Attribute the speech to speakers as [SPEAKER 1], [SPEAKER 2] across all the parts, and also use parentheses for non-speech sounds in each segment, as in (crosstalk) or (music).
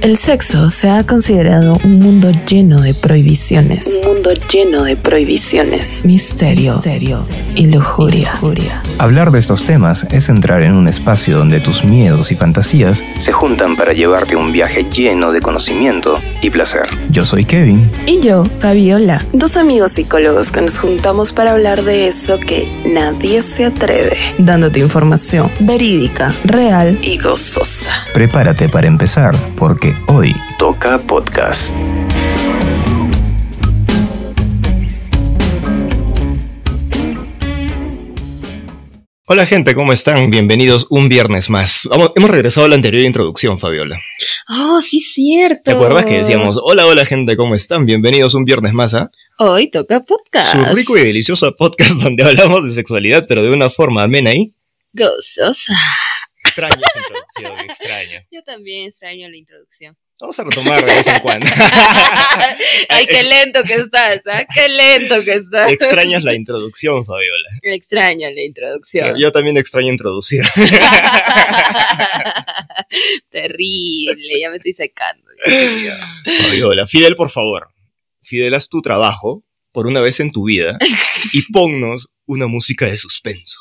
[SPEAKER 1] El sexo se ha considerado un mundo lleno de prohibiciones. Un mundo lleno de prohibiciones. Misterio, Misterio y lujuria. lujuria.
[SPEAKER 2] Hablar de estos temas es entrar en un espacio donde tus miedos y fantasías se juntan para llevarte un viaje lleno de conocimiento y placer. Yo soy Kevin.
[SPEAKER 1] Y yo, Fabiola, dos amigos psicólogos que nos juntamos para hablar de eso que nadie se atreve, dándote información verídica, real y gozosa.
[SPEAKER 2] Prepárate para empezar, porque hoy toca podcast. Hola gente, ¿cómo están? Bienvenidos un viernes más. Vamos, hemos regresado a la anterior introducción, Fabiola.
[SPEAKER 1] Oh, sí, cierto.
[SPEAKER 2] ¿Te acuerdas que decíamos, hola, hola gente, ¿cómo están? Bienvenidos un viernes más a...
[SPEAKER 1] Hoy toca podcast.
[SPEAKER 2] Su rico y delicioso podcast (laughs) donde hablamos de sexualidad, pero de una forma amena y...
[SPEAKER 1] Gozosa.
[SPEAKER 2] Extraño esa introducción, extraño. (laughs)
[SPEAKER 1] Yo también extraño la introducción.
[SPEAKER 2] Vamos a retomar de vez en cuando. (laughs)
[SPEAKER 1] Ay, qué lento que estás, ¿ah? Qué lento que estás.
[SPEAKER 2] Extrañas la introducción, Fabiola.
[SPEAKER 1] Extraño la introducción.
[SPEAKER 2] Yo también extraño introducir. (laughs)
[SPEAKER 1] Terrible, ya me estoy secando.
[SPEAKER 2] Fabiola, Fidel, por favor. Fidel, haz tu trabajo por una vez en tu vida y ponnos una música de suspenso.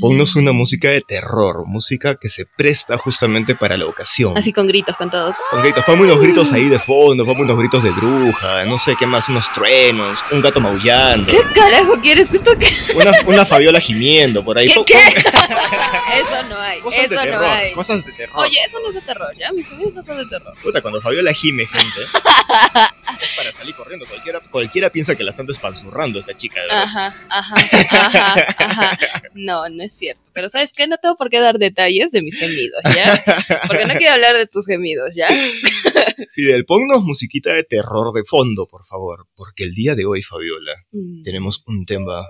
[SPEAKER 2] Ponnos una música de terror, música que se presta justamente para la ocasión.
[SPEAKER 1] Así con gritos, con todo.
[SPEAKER 2] Con gritos, ponme unos gritos ahí de fondo, ponme unos gritos de bruja, no sé qué más, unos truenos, un gato maullando.
[SPEAKER 1] ¿Qué carajo quieres que toque?
[SPEAKER 2] Una, una Fabiola gimiendo por ahí.
[SPEAKER 1] ¿Qué? qué? (laughs) eso no hay,
[SPEAKER 2] cosas
[SPEAKER 1] eso
[SPEAKER 2] de terror,
[SPEAKER 1] no hay.
[SPEAKER 2] Cosas de terror.
[SPEAKER 1] Oye, eso no es de terror, ¿ya? Mis sonidos no son de terror.
[SPEAKER 2] Puta, cuando Fabiola gime, gente, (laughs) es para salir corriendo. Cualquiera, cualquiera piensa que la están despanzurrando esta chica. de verdad.
[SPEAKER 1] Ajá, ajá, ajá, ajá. No, no es cierto. Pero ¿sabes qué? No tengo por qué dar detalles de mis gemidos, ¿ya? Porque no quiero hablar de tus gemidos, ¿ya? (laughs)
[SPEAKER 2] Fidel, ponnos musiquita de terror de fondo, por favor. Porque el día de hoy, Fabiola,
[SPEAKER 1] Mm.
[SPEAKER 2] tenemos un tema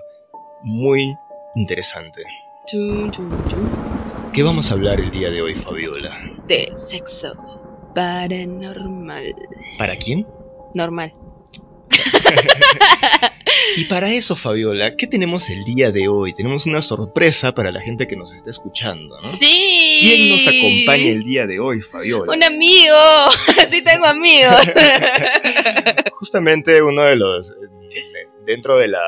[SPEAKER 2] muy interesante. ¿Qué vamos a hablar el día de hoy, Fabiola?
[SPEAKER 1] De sexo paranormal.
[SPEAKER 2] ¿Para quién?
[SPEAKER 1] Normal. (laughs)
[SPEAKER 2] Y para eso, Fabiola, ¿qué tenemos el día de hoy? Tenemos una sorpresa para la gente que nos está escuchando, ¿no?
[SPEAKER 1] Sí.
[SPEAKER 2] ¿Quién nos acompaña el día de hoy, Fabiola?
[SPEAKER 1] Un amigo. (laughs) Sí tengo amigos. (laughs)
[SPEAKER 2] Justamente uno de los, eh, dentro de la,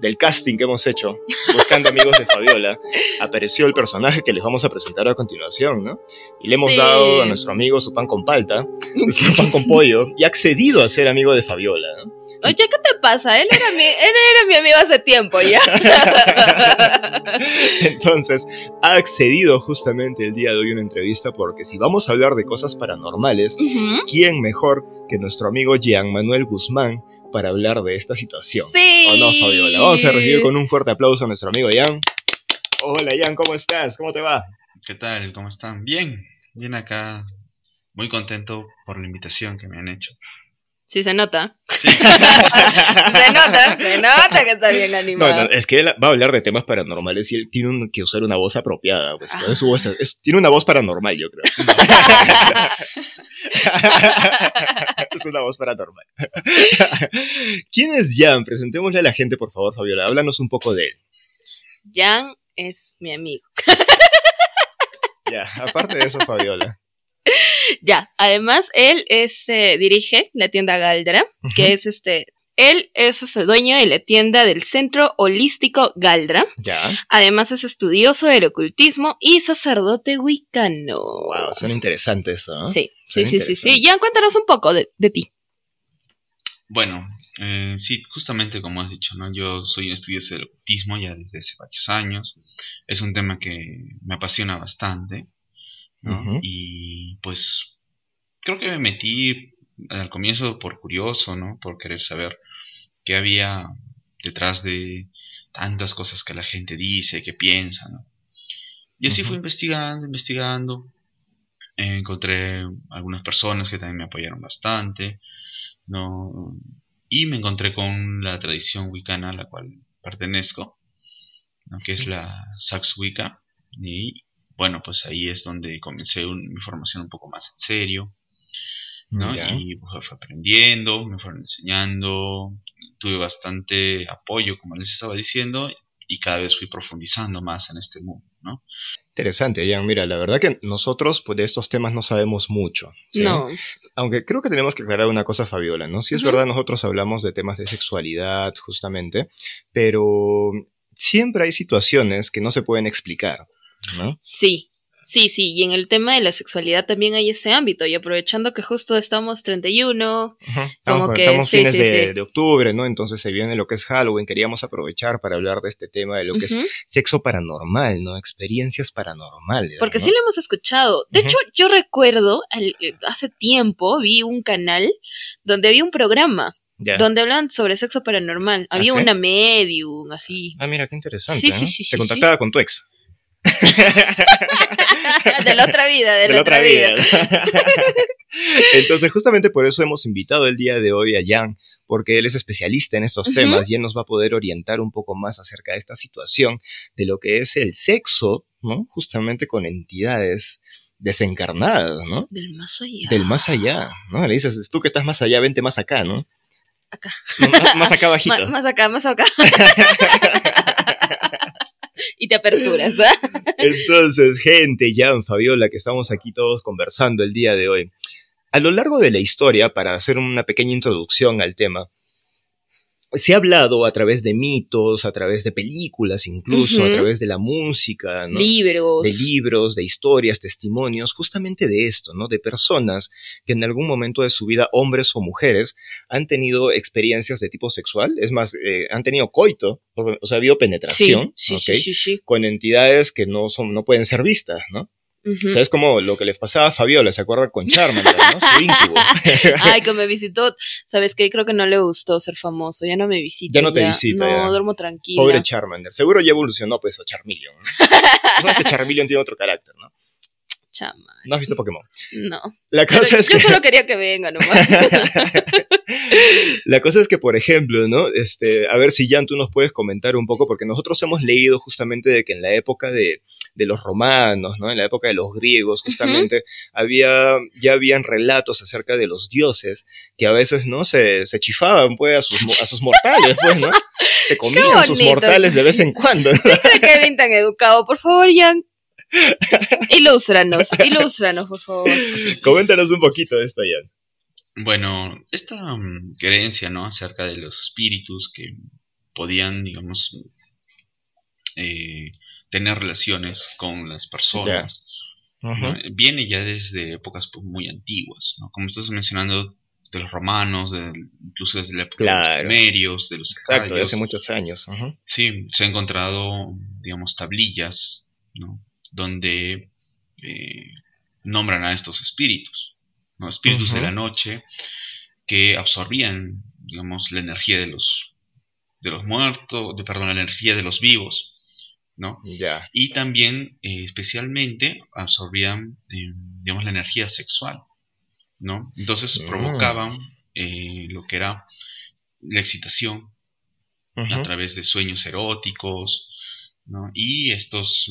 [SPEAKER 2] del casting que hemos hecho, buscando amigos de Fabiola, apareció el personaje que les vamos a presentar a continuación, ¿no? Y le hemos
[SPEAKER 1] Sí.
[SPEAKER 2] dado a nuestro amigo su pan con palta, su pan con pollo, y ha accedido a ser amigo de Fabiola, ¿no?
[SPEAKER 1] Oye, ¿qué te pasa? Él era mi, él era mi amigo hace tiempo, ¿ya? (laughs)
[SPEAKER 2] Entonces, ha accedido justamente el día de hoy a una entrevista porque si vamos a hablar de cosas paranormales,
[SPEAKER 1] Ujú.
[SPEAKER 2] ¿quién mejor que nuestro amigo Jean Manuel Guzmán para hablar de esta situación?
[SPEAKER 1] Sí.
[SPEAKER 2] ¿O no, Fabiola? Vamos a recibir con un fuerte aplauso a nuestro amigo Jan. Hola, Jan, ¿cómo estás? ¿Cómo te va?
[SPEAKER 3] ¿Qué tal? ¿Cómo están? Bien, bien acá. Muy contento por la invitación que me han hecho.
[SPEAKER 1] Sí, se nota.
[SPEAKER 3] Sí. (laughs)
[SPEAKER 1] Se nota, se nota que está bien animado.
[SPEAKER 2] no, es que él va a hablar de temas paranormales y él tiene un- que usar una voz apropiada. Pues,
[SPEAKER 1] Ah.
[SPEAKER 2] Su voz es- tiene una voz paranormal, yo creo. (laughs) (laughs) es una voz paranormal. ¿Quién es Jan? Presentémosle a la gente, por favor, Fabiola. Háblanos un poco de él.
[SPEAKER 1] Jan es mi amigo.
[SPEAKER 2] Ya, aparte de eso, Fabiola. (laughs)
[SPEAKER 1] Ya, además él es eh, dirige la tienda Galdra, que es este él es este, dueño de la tienda del Centro Holístico Galdra.
[SPEAKER 2] Ya.
[SPEAKER 1] Además es estudioso del ocultismo y sacerdote wicano.
[SPEAKER 2] Wow, suena interesante eso, ¿no?
[SPEAKER 1] Sí,
[SPEAKER 2] Suena
[SPEAKER 1] sí, sí, sí, sí. Jan, cuéntanos un poco de, de ti.
[SPEAKER 3] Bueno, eh, sí, justamente como has dicho, ¿no? Yo soy un estudioso del autismo ya desde hace varios años. Es un tema que me apasiona bastante, Y pues creo que me metí al comienzo por curioso, ¿no? Por querer saber qué había detrás de tantas cosas que la gente dice, que piensa, ¿no? Y así fui investigando, investigando. Eh, encontré algunas personas que también me apoyaron bastante, ¿no? Y me encontré con la tradición wicana a la cual pertenezco, ¿no? que es la Sax Wicca. Y bueno, pues ahí es donde comencé un- mi formación un poco más en serio, ¿no?
[SPEAKER 2] Ya.
[SPEAKER 3] Y pues, fui aprendiendo, me fueron enseñando, tuve bastante apoyo, como les estaba diciendo, y cada vez fui profundizando más en este mundo, ¿no?
[SPEAKER 2] Interesante, Jan. Mira, la verdad que nosotros pues, de estos temas no sabemos mucho.
[SPEAKER 1] No.
[SPEAKER 2] Aunque creo que tenemos que aclarar una cosa, Fabiola, ¿no? Sí es verdad, nosotros hablamos de temas de sexualidad, justamente, pero siempre hay situaciones que no se pueden explicar, ¿no?
[SPEAKER 1] Sí, Sí, sí, y en el tema de la sexualidad también hay ese ámbito, y aprovechando que justo estamos 31,
[SPEAKER 2] como que estamos fines de, octubre, ¿no? Entonces se viene lo que es Halloween, queríamos aprovechar para hablar de este tema de lo que es sexo paranormal, ¿no? Experiencias paranormales.
[SPEAKER 1] Porque sí lo hemos escuchado. De hecho, yo recuerdo, eh, hace tiempo vi un canal donde había un programa donde hablan sobre sexo paranormal. ¿Ah, había una medium, así.
[SPEAKER 2] Ah, mira, qué interesante. Sí, sí, sí. Te contactaba con tu ex. (laughs)
[SPEAKER 1] de la otra vida, de, la, otra, vida. (laughs)
[SPEAKER 2] Entonces, justamente por eso hemos invitado el día de hoy a Jan, porque él es especialista en estos temas y él nos va a poder orientar un poco más acerca de esta situación, de lo que es el sexo, ¿no? Justamente con entidades desencarnadas, ¿no?
[SPEAKER 1] Del más allá.
[SPEAKER 2] Del más allá, ¿no? Le dices, tú que estás más allá, vente más acá, ¿no?
[SPEAKER 1] Acá.
[SPEAKER 2] más, acá bajito. (laughs)
[SPEAKER 1] más acá, más acá. Y te aperturas. ¿eh? (laughs)
[SPEAKER 2] Entonces, gente, Jan, Fabiola, que estamos aquí todos conversando el día de hoy. A lo largo de la historia, para hacer una pequeña introducción al tema, se ha hablado a través de mitos, a través de películas incluso, a través de la música, ¿no?
[SPEAKER 1] Libros.
[SPEAKER 2] De libros, de historias, testimonios, justamente de esto, ¿no? De personas que en algún momento de su vida, hombres o mujeres, han tenido experiencias de tipo sexual, es más, eh, han tenido coito, o sea, ha habido penetración,
[SPEAKER 1] sí, sí, sí,
[SPEAKER 2] con entidades que no, son, no pueden ser vistas, ¿no? O sea, es como lo que le pasaba a Fabiola, ¿se acuerda con Charmander, no? (laughs) Su incubo. (laughs)
[SPEAKER 1] Ay, que me visitó, ¿sabes qué? Creo que no le gustó ser famoso, ya no me visita.
[SPEAKER 2] Ya no te visita.
[SPEAKER 1] No, duermo tranquila.
[SPEAKER 2] Pobre Charmander. Seguro ya evolucionó pues a Charmeleon. Sabes (laughs) que Charmeleon tiene otro carácter, ¿no?
[SPEAKER 1] Chama.
[SPEAKER 2] ¿No has visto Pokémon?
[SPEAKER 1] No.
[SPEAKER 2] La cosa es
[SPEAKER 1] yo solo quería que venga nomás. (laughs)
[SPEAKER 2] la cosa es que, por ejemplo, ¿no? Este, a ver si Jan, tú nos puedes comentar un poco, porque nosotros hemos leído justamente de que en la época de, de los romanos, ¿no? En la época de los griegos, justamente, había, ya habían relatos acerca de los dioses que a veces, ¿no? Se, se chifaban, pues, a sus, a sus mortales, pues, ¿no? (laughs) Se comían sus mortales de vez en cuando.
[SPEAKER 1] Siempre Kevin tan educado. Por favor, Jan, ilústranos, ilústranos, por favor.
[SPEAKER 2] Coméntanos un poquito de esto, Jan.
[SPEAKER 3] Bueno, esta mm, creencia, ¿no? Acerca de los espíritus que podían, digamos, eh, tener relaciones con las personas, viene ya desde épocas pues, muy antiguas, ¿no? Como estás mencionando de los romanos, de, incluso desde la época de los sumerios, de los
[SPEAKER 2] Exacto, hace muchos años.
[SPEAKER 3] Sí, se han encontrado, digamos, tablillas, ¿no? Donde eh, nombran a estos espíritus, ¿no? espíritus de la noche que absorbían, digamos, la energía de los, de los muertos, de, perdón, la energía de los vivos, ¿no?
[SPEAKER 2] Ya.
[SPEAKER 3] Y también, eh, especialmente, absorbían, eh, digamos, la energía sexual, ¿no? Entonces mm. provocaban lo que era la excitación a través de sueños eróticos, ¿no? Y estos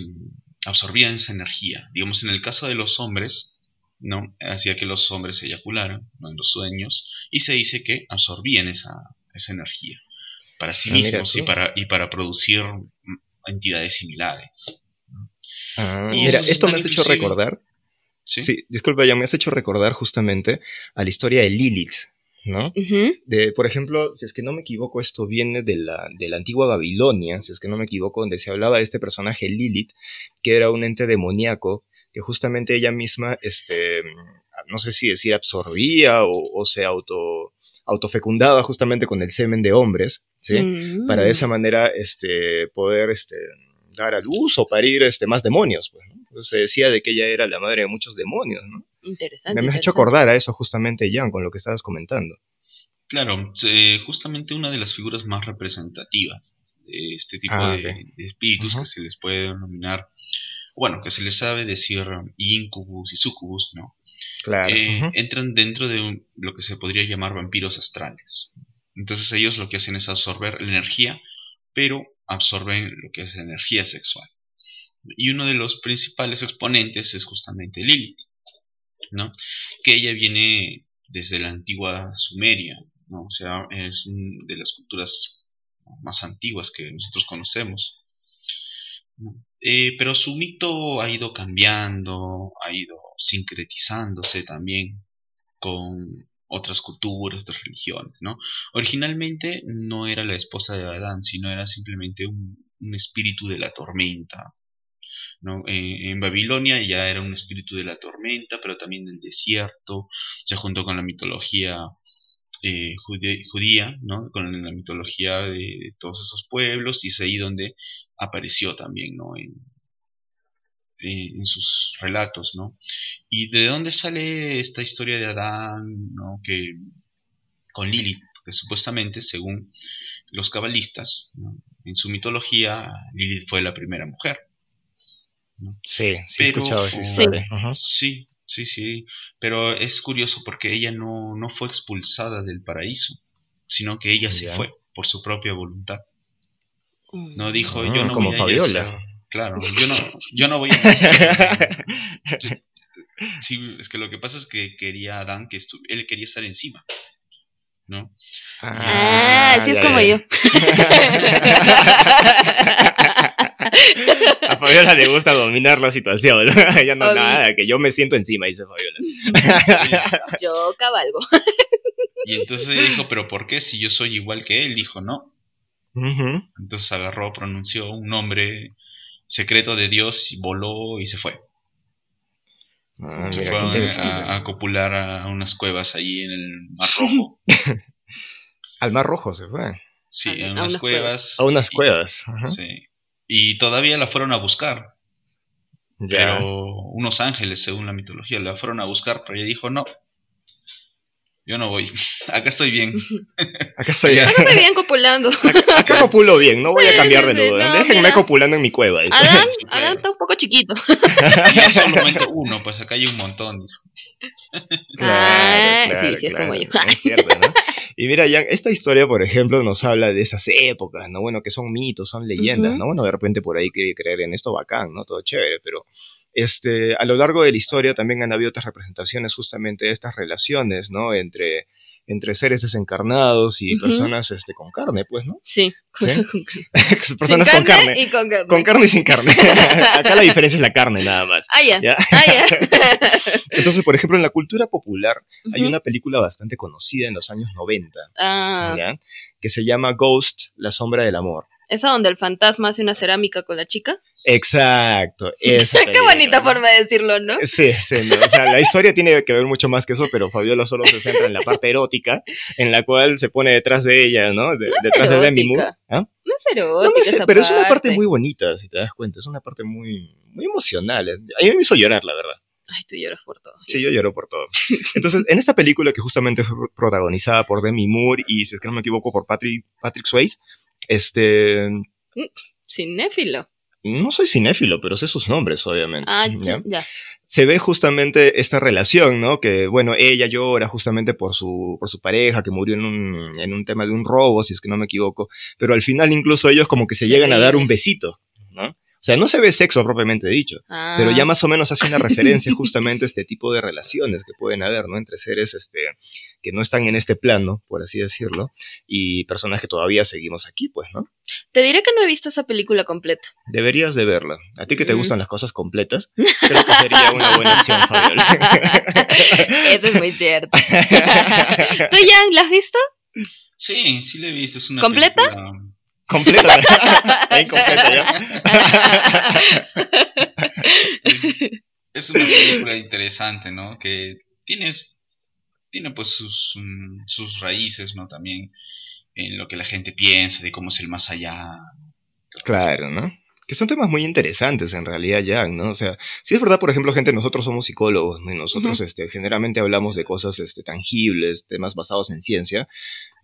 [SPEAKER 3] absorbían esa energía. Digamos, en el caso de los hombres, ¿no? Hacía que los hombres se eyacularan en los sueños y se dice que absorbían esa, esa energía para sí ah, mismos y para, y para producir entidades similares.
[SPEAKER 2] Ah, mira, esto me ha hecho recordar. ¿Sí? disculpa, ya me has hecho recordar justamente a la historia de Lilith, ¿no? de, por ejemplo, si es que no me equivoco, esto viene de la, de la antigua Babilonia, si es que no me equivoco, donde se hablaba de este personaje Lilith, que era un ente demoníaco, que justamente ella misma, este, no sé si decir absorbía o, se auto, autofecundaba justamente con el semen de hombres, ¿sí? Para de esa mm. manera, este, poder, este, dar a luz o parir, este, más demonios, pues, ¿no? se decía de que ella era la madre de muchos demonios, ¿no?
[SPEAKER 1] Interesante.
[SPEAKER 2] Me, has hecho acordar a eso justamente, Jan, con lo que estabas comentando.
[SPEAKER 3] Claro, justamente una de las figuras más representativas de este tipo ah, de, espíritus que se les puede denominar, bueno, que se les sabe decir incubus y sucubus, ¿no?
[SPEAKER 2] Claro.
[SPEAKER 3] Eh, entran dentro de lo que se podría llamar vampiros astrales. Entonces ellos lo que hacen es absorber la energía, pero absorben lo que es energía sexual. Y uno de los principales exponentes es justamente Lilith. Que ella viene desde la antigua Sumeria. O sea, es de las culturas más antiguas que nosotros conocemos. Eh, pero su mito ha ido cambiando, ha ido sincretizándose también con otras culturas, otras religiones. Originalmente no era la esposa de Adán, sino era simplemente un, espíritu de la tormenta, ¿no? En Babilonia ya era un espíritu de la tormenta, pero también del desierto, se juntó con la mitología eh, judía, ¿no? con la mitología de, todos esos pueblos, y es ahí donde apareció también ¿no? en, en, sus relatos. ¿no? ¿Y de dónde sale esta historia de Adán ¿no? que, con Lilith? Que supuestamente, según los cabalistas, en su mitología, Lilith fue la primera mujer.
[SPEAKER 2] Sí, sí he escuchado esa historia.
[SPEAKER 3] Sí, Sí, sí, pero es curioso porque ella no, no fue expulsada del paraíso, sino que ella se fue por su propia voluntad. No dijo,
[SPEAKER 2] ah,
[SPEAKER 3] yo no
[SPEAKER 2] como voy a Fabiola.
[SPEAKER 3] Claro, yo no, yo no voy a (laughs) sí, es que lo que pasa es que quería Adán que él quería estar encima. ¿No?
[SPEAKER 1] Ah, así es como yo. (laughs) (laughs) (laughs)
[SPEAKER 2] A Fabiola le gusta dominar la situación. (laughs) ya no nada, que yo me siento encima, dice Fabiola.
[SPEAKER 1] yo cabalgo.
[SPEAKER 3] Y entonces ella dijo, pero ¿por qué si yo soy igual que él? Dijo, no. Entonces agarró, pronunció un nombre secreto de Dios, y voló y se fue. Ah, se fue a, copular a unas cuevas ahí en el Mar Rojo. (laughs)
[SPEAKER 2] Al Mar Rojo se fue.
[SPEAKER 3] Sí, a, unas, cuevas.
[SPEAKER 2] A unas cuevas.
[SPEAKER 3] Sí. Y todavía la fueron a buscar. Pero unos ángeles, según la mitología, la fueron a buscar, pero ella dijo, no, yo no voy. (laughs) Acá estoy bien. (laughs)
[SPEAKER 2] Acá estoy bien.
[SPEAKER 1] Acá estoy bien copulando. (laughs)
[SPEAKER 2] Acá, copulo bien, no voy a cambiar de lugar. Déjenme copulando en mi cueva.
[SPEAKER 1] Adán, (laughs) Adán está un poco chiquito. (laughs)
[SPEAKER 3] Y es solamente uno, pues acá hay un montón.
[SPEAKER 1] Claro, claro, sí, sí, es como yo.
[SPEAKER 2] Es cierto, ¿no? Y mira, Jan, esta historia, por ejemplo, nos habla de esas épocas, ¿no? Bueno, que son mitos, son leyendas, ¿no? Bueno, de repente por ahí quiere creer en esto bacán, ¿no? Todo chévere, pero este, a lo largo de la historia también han habido otras representaciones justamente de estas relaciones, ¿no? Entre entre seres desencarnados y personas este, con carne, pues, ¿no?
[SPEAKER 1] Sí, (laughs)
[SPEAKER 2] personas con carne.
[SPEAKER 1] Y con carne.
[SPEAKER 2] Con carne y sin carne. (laughs) Acá la diferencia es la carne nada más.
[SPEAKER 1] Ah, ya. Ah. (laughs)
[SPEAKER 2] Entonces, por ejemplo, en la cultura popular hay una película bastante conocida en los años 90,
[SPEAKER 1] ah.
[SPEAKER 2] que se llama Ghost, la sombra del amor.
[SPEAKER 1] ¿Esa donde el fantasma hace una cerámica con la chica?
[SPEAKER 2] Exacto. (laughs) Esa
[SPEAKER 1] Qué bonita forma de decirlo, ¿no?
[SPEAKER 2] Sí, sí. O sea, la historia tiene que ver mucho más que eso, pero Fabiola solo se centra en la parte erótica, en la cual se pone detrás de ella, ¿no? detrás
[SPEAKER 1] de Demi Moore. ¿Ah? No es erótica.
[SPEAKER 2] pero es una parte muy bonita, si te das cuenta. Es una parte muy, muy emocional. A mí me hizo llorar, la verdad.
[SPEAKER 1] Ay, tú lloras por todo.
[SPEAKER 2] Sí, yo lloro por todo. Entonces, en esta película que justamente fue protagonizada por Demi Moore y, si es que no me equivoco, por Patrick, Patrick Swayze, este...
[SPEAKER 1] Mm, cinéfilo.
[SPEAKER 2] No soy cinéfilo, pero sé sus nombres, obviamente.
[SPEAKER 1] Ah, ya.
[SPEAKER 2] Se ve justamente esta relación, ¿no? Que, bueno, ella llora justamente por su, por su pareja que murió en un, en un tema de un robo, si es que no me equivoco. Pero al final incluso ellos como que se llegan a dar un besito, ¿no? O sea, no se ve sexo propiamente dicho, pero ya ah. más o menos hace una referencia (laughs) justamente a este tipo de relaciones que pueden haber, ¿no? Entre seres este, que no están en este plano, por así decirlo, y personas que todavía seguimos aquí, pues, ¿no?
[SPEAKER 1] Te diré que no he visto esa película completa.
[SPEAKER 2] Deberías de verla. A ti que te mm. gustan las cosas completas, (laughs) creo que sería una buena opción, Fabiola. (laughs)
[SPEAKER 1] Eso es muy cierto. ¿Tú, Jan, la has visto?
[SPEAKER 3] Sí, sí la he visto. Es una
[SPEAKER 1] ¿Completa?
[SPEAKER 2] Completa. Está incompleta (laughs) ya. (laughs)
[SPEAKER 3] es una película interesante, ¿no? Que tiene, tiene pues sus, mm, sus raíces, ¿no? También en lo que la gente piensa de cómo es el más allá.
[SPEAKER 2] Claro, ¿no? Que son temas muy interesantes en realidad, ya, ¿no? O sea, si es verdad, por ejemplo, gente, nosotros somos psicólogos, y nosotros este, generalmente hablamos de cosas este, tangibles, temas basados en ciencia,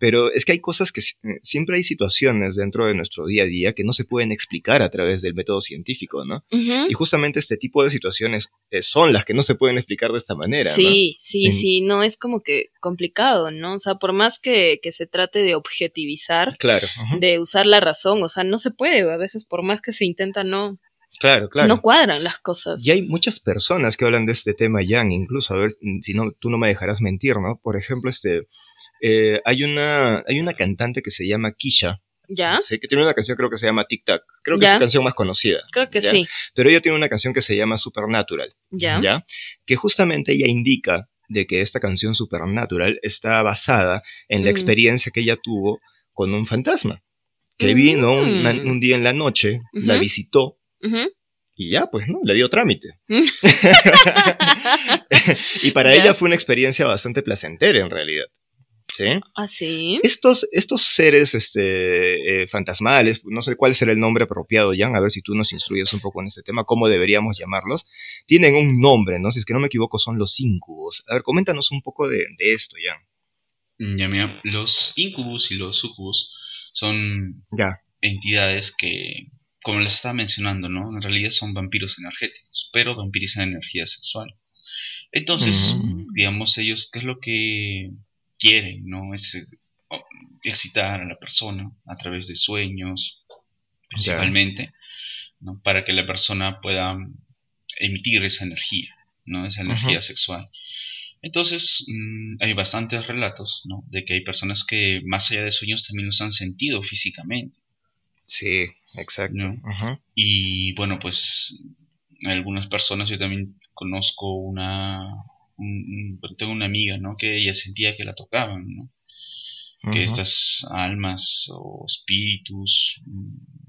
[SPEAKER 2] pero es que hay cosas que eh, siempre hay situaciones dentro de nuestro día a día que no se pueden explicar a través del método científico, ¿no? Y justamente este tipo de situaciones eh, son las que no se pueden explicar de esta manera.
[SPEAKER 1] Sí, sí, sí, no es como que complicado, ¿no? O sea, por más que, se trate de objetivizar,
[SPEAKER 2] claro,
[SPEAKER 1] de usar la razón, o sea, no se puede, a veces por más que se intenta, no.
[SPEAKER 2] Claro, claro.
[SPEAKER 1] No cuadran las cosas.
[SPEAKER 2] Y hay muchas personas que hablan de este tema, Jan, incluso, a ver si no, tú no me dejarás mentir, ¿no? Por ejemplo, este, eh, hay, una, hay una cantante que se llama Kisha,
[SPEAKER 1] Ya.
[SPEAKER 2] Sí, que tiene una canción creo que se llama Tic Tac. Creo que es su canción más conocida.
[SPEAKER 1] Creo que sí.
[SPEAKER 2] Pero ella tiene una canción que se llama Supernatural.
[SPEAKER 1] Ya.
[SPEAKER 2] ¿Ya? Que justamente ella indica de que esta canción Supernatural está basada en la mm. experiencia que ella tuvo con un fantasma. Que vino un, día en la noche, la visitó y ya, pues, ¿no? Le dio trámite. (laughs) (laughs) Y para ella fue una experiencia bastante placentera en realidad. ¿Sí?
[SPEAKER 1] ¿Ah, sí?
[SPEAKER 2] Estos, estos seres este, eh, fantasmales, no sé cuál será el nombre apropiado, Jan, a ver si tú nos instruyes un poco en este tema, cómo deberíamos llamarlos. Tienen un nombre, ¿no? Si es que no me equivoco, son los incubos. A ver, coméntanos un poco de, de esto, Jan.
[SPEAKER 3] Ya, mira, los incubus y los sucubus son entidades que, como les estaba mencionando, ¿no? En realidad son vampiros energéticos, pero vampirizan energía sexual. Entonces, mm. digamos, ellos, ¿qué es lo que quieren? ¿No? Es eh, excitar a la persona a través de sueños, principalmente, ¿no? Para que la persona pueda emitir esa energía, ¿no? Esa energía sexual. Entonces, mm, hay bastantes relatos, ¿no? De que hay personas que más allá de sueños también los han sentido físicamente.
[SPEAKER 2] Sí, exacto.
[SPEAKER 3] Y bueno, pues algunas personas, yo también conozco una, tengo una amiga, ¿no? Que ella sentía que la tocaban, ¿no? Que estas almas o espíritus mm,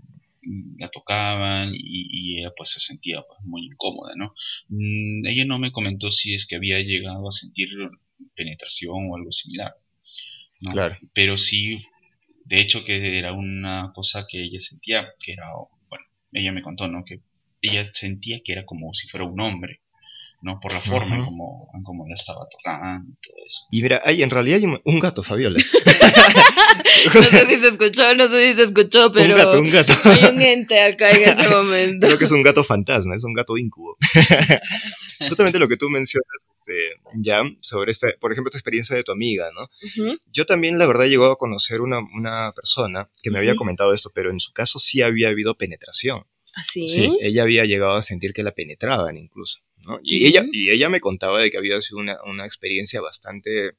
[SPEAKER 3] la tocaban y, ella pues se sentía pues, muy incómoda, ¿no? Mm, ella no me comentó si es que había llegado a sentir penetración o algo similar.
[SPEAKER 2] Claro.
[SPEAKER 3] Pero sí de hecho, que era una cosa que ella sentía, que era, bueno, ella me contó, ¿no? Que ella sentía que era como si fuera un hombre, ¿no? Por la forma en, como, como la estaba tocando todo eso.
[SPEAKER 2] Y mira, hay, en realidad hay un, gato, Fabiola. (laughs) (laughs)
[SPEAKER 1] no sé si se escuchó, no sé si se escuchó, pero.
[SPEAKER 2] Un gato, un gato.
[SPEAKER 1] Hay un ente acá en este (laughs) momento.
[SPEAKER 2] Creo que es un gato fantasma, es un gato incubo. Justamente lo que tú mencionas, este, ya, sobre esta, por ejemplo, esta experiencia de tu amiga, ¿no? Yo también, la verdad, he llegado a conocer una, una persona que me había comentado esto, pero en su caso sí había habido penetración.
[SPEAKER 1] ¿Ah, sí?
[SPEAKER 2] Sí, ella había llegado a sentir que la penetraban incluso, ¿no? Y, ella, y ella me contaba de que había sido una, una experiencia bastante,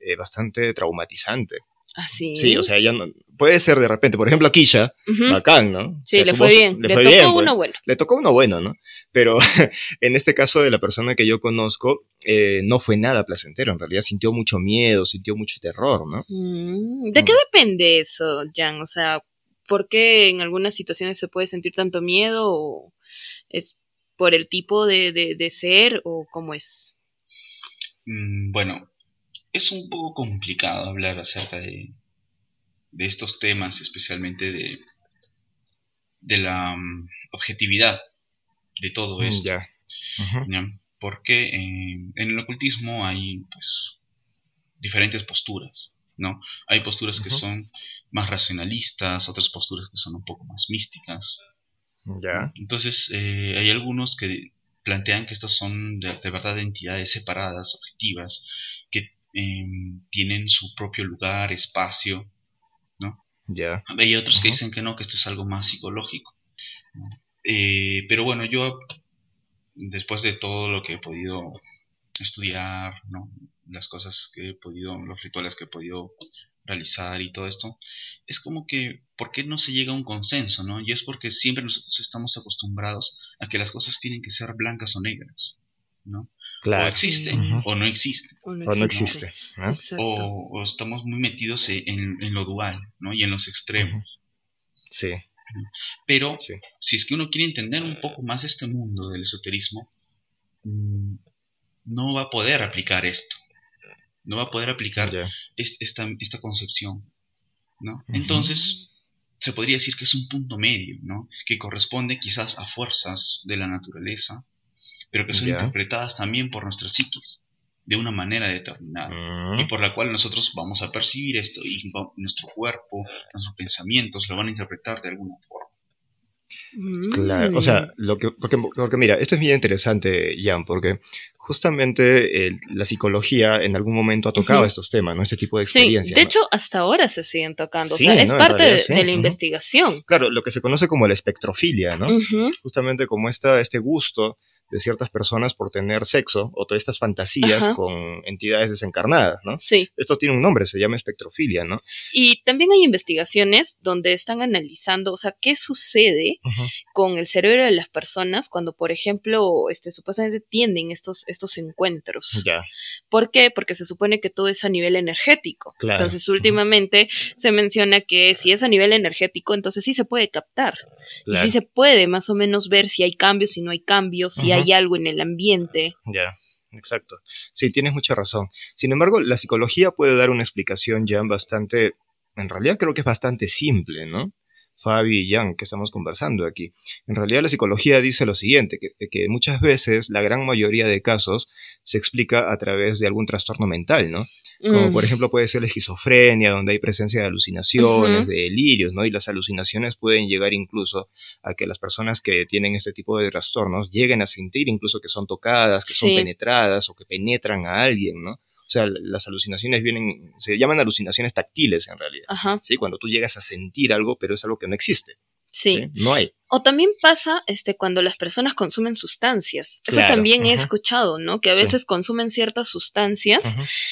[SPEAKER 2] eh, bastante traumatizante.
[SPEAKER 1] ¿Ah, sí?
[SPEAKER 2] O sea, ella no, puede ser de repente, por ejemplo, a Kisha, bacán, ¿no?
[SPEAKER 1] Sí, le, fue bien. le, tocó pues. uno bueno.
[SPEAKER 2] Le tocó uno bueno, ¿no? Pero (laughs) en este caso de la persona que yo conozco, eh, no fue nada placentero, en realidad sintió mucho miedo, sintió mucho terror, ¿no?
[SPEAKER 1] Mm, ¿De qué depende eso, Jan? O sea, ¿por qué en algunas situaciones se puede sentir tanto miedo? ¿O es por el tipo de, de ser o cómo es?
[SPEAKER 3] Mm, bueno, es un poco complicado hablar acerca de, de estos temas, especialmente de, de la mm, objetividad de todo mm, esto. Porque eh, en el ocultismo hay pues diferentes posturas, ¿no? Hay posturas que son más racionalistas, otras posturas que son un poco más místicas.
[SPEAKER 2] Ya.
[SPEAKER 3] Entonces, eh, hay algunos que plantean que estas son de, de verdad entidades separadas, objetivas, que Em, tienen su propio lugar, espacio, ¿no?
[SPEAKER 2] Ya.
[SPEAKER 3] Hay otros que dicen que no, que esto es algo más psicológico. Eh, pero bueno, yo, después de todo lo que he podido estudiar, ¿no? Las cosas que he podido, los rituales que he podido realizar y todo esto, es como que, ¿por qué no se llega a un consenso, no? Y es porque siempre nosotros estamos acostumbrados a que las cosas tienen que ser blancas o negras, ¿no? O existe o no existe.
[SPEAKER 2] O no existe.
[SPEAKER 3] O, estamos muy metidos en, lo dual, ¿no? Y en los extremos.
[SPEAKER 2] Sí.
[SPEAKER 3] Pero si es que uno quiere entender un poco más este mundo del esoterismo, mm, no va a poder aplicar esto. No va a poder aplicar esta, esta, concepción. ¿no? Entonces, se podría decir que es un punto medio, ¿no? Que corresponde quizás a fuerzas de la naturaleza, pero que son interpretadas también por nuestra psiquis de una manera determinada y por la cual nosotros vamos a percibir esto y nuestro cuerpo, nuestros pensamientos lo van a interpretar de alguna forma.
[SPEAKER 2] Claro, o sea, lo que, porque, porque mira, esto es bien interesante, Jan, porque justamente la psicología en algún momento ha tocado estos temas, ¿no? Este tipo de experiencias.
[SPEAKER 1] Sí, de hecho, hasta ahora se siguen tocando. o sea, es parte de, la investigación.
[SPEAKER 2] Claro, lo que se conoce como la espectrofilia, ¿no? Justamente como esta, este gusto de ciertas personas por tener sexo o todas estas fantasías con entidades desencarnadas, ¿no?
[SPEAKER 1] Sí.
[SPEAKER 2] Esto tiene un nombre, se llama espectrofilia, ¿no?
[SPEAKER 1] Y también hay investigaciones donde están analizando, o sea, qué sucede con el cerebro de las personas cuando, por ejemplo, este, supuestamente tienden estos, estos encuentros.
[SPEAKER 2] Ya.
[SPEAKER 1] ¿Por qué? Porque se supone que todo es a nivel energético. Entonces, últimamente se menciona que si es a nivel energético, entonces sí se puede captar. Y sí se puede más o menos ver si hay cambios, si no hay cambios, si hay algo en el ambiente.
[SPEAKER 2] Ya. Exacto. Sí, tienes mucha razón. Sin embargo, la psicología puede dar una explicación ya bastante, en realidad creo que es bastante simple, ¿no? Fabi y Jan, que estamos conversando aquí. En realidad la psicología dice lo siguiente, que, muchas veces, la gran mayoría de casos, se explica a través de algún trastorno mental, ¿no? Como por mm. ejemplo puede ser la esquizofrenia, donde hay presencia de alucinaciones, de delirios, ¿no? Y las alucinaciones pueden llegar incluso a que las personas que tienen este tipo de trastornos lleguen a sentir incluso que son tocadas, que son penetradas o que penetran a alguien, ¿no? O sea, las alucinaciones vienen, se llaman alucinaciones táctiles en realidad. ¿sí? Cuando tú llegas a sentir algo, pero es algo que no existe.
[SPEAKER 1] Sí.
[SPEAKER 2] No hay.
[SPEAKER 1] O también pasa este, cuando las personas consumen sustancias. Eso también he escuchado, ¿no? Que a veces consumen ciertas sustancias.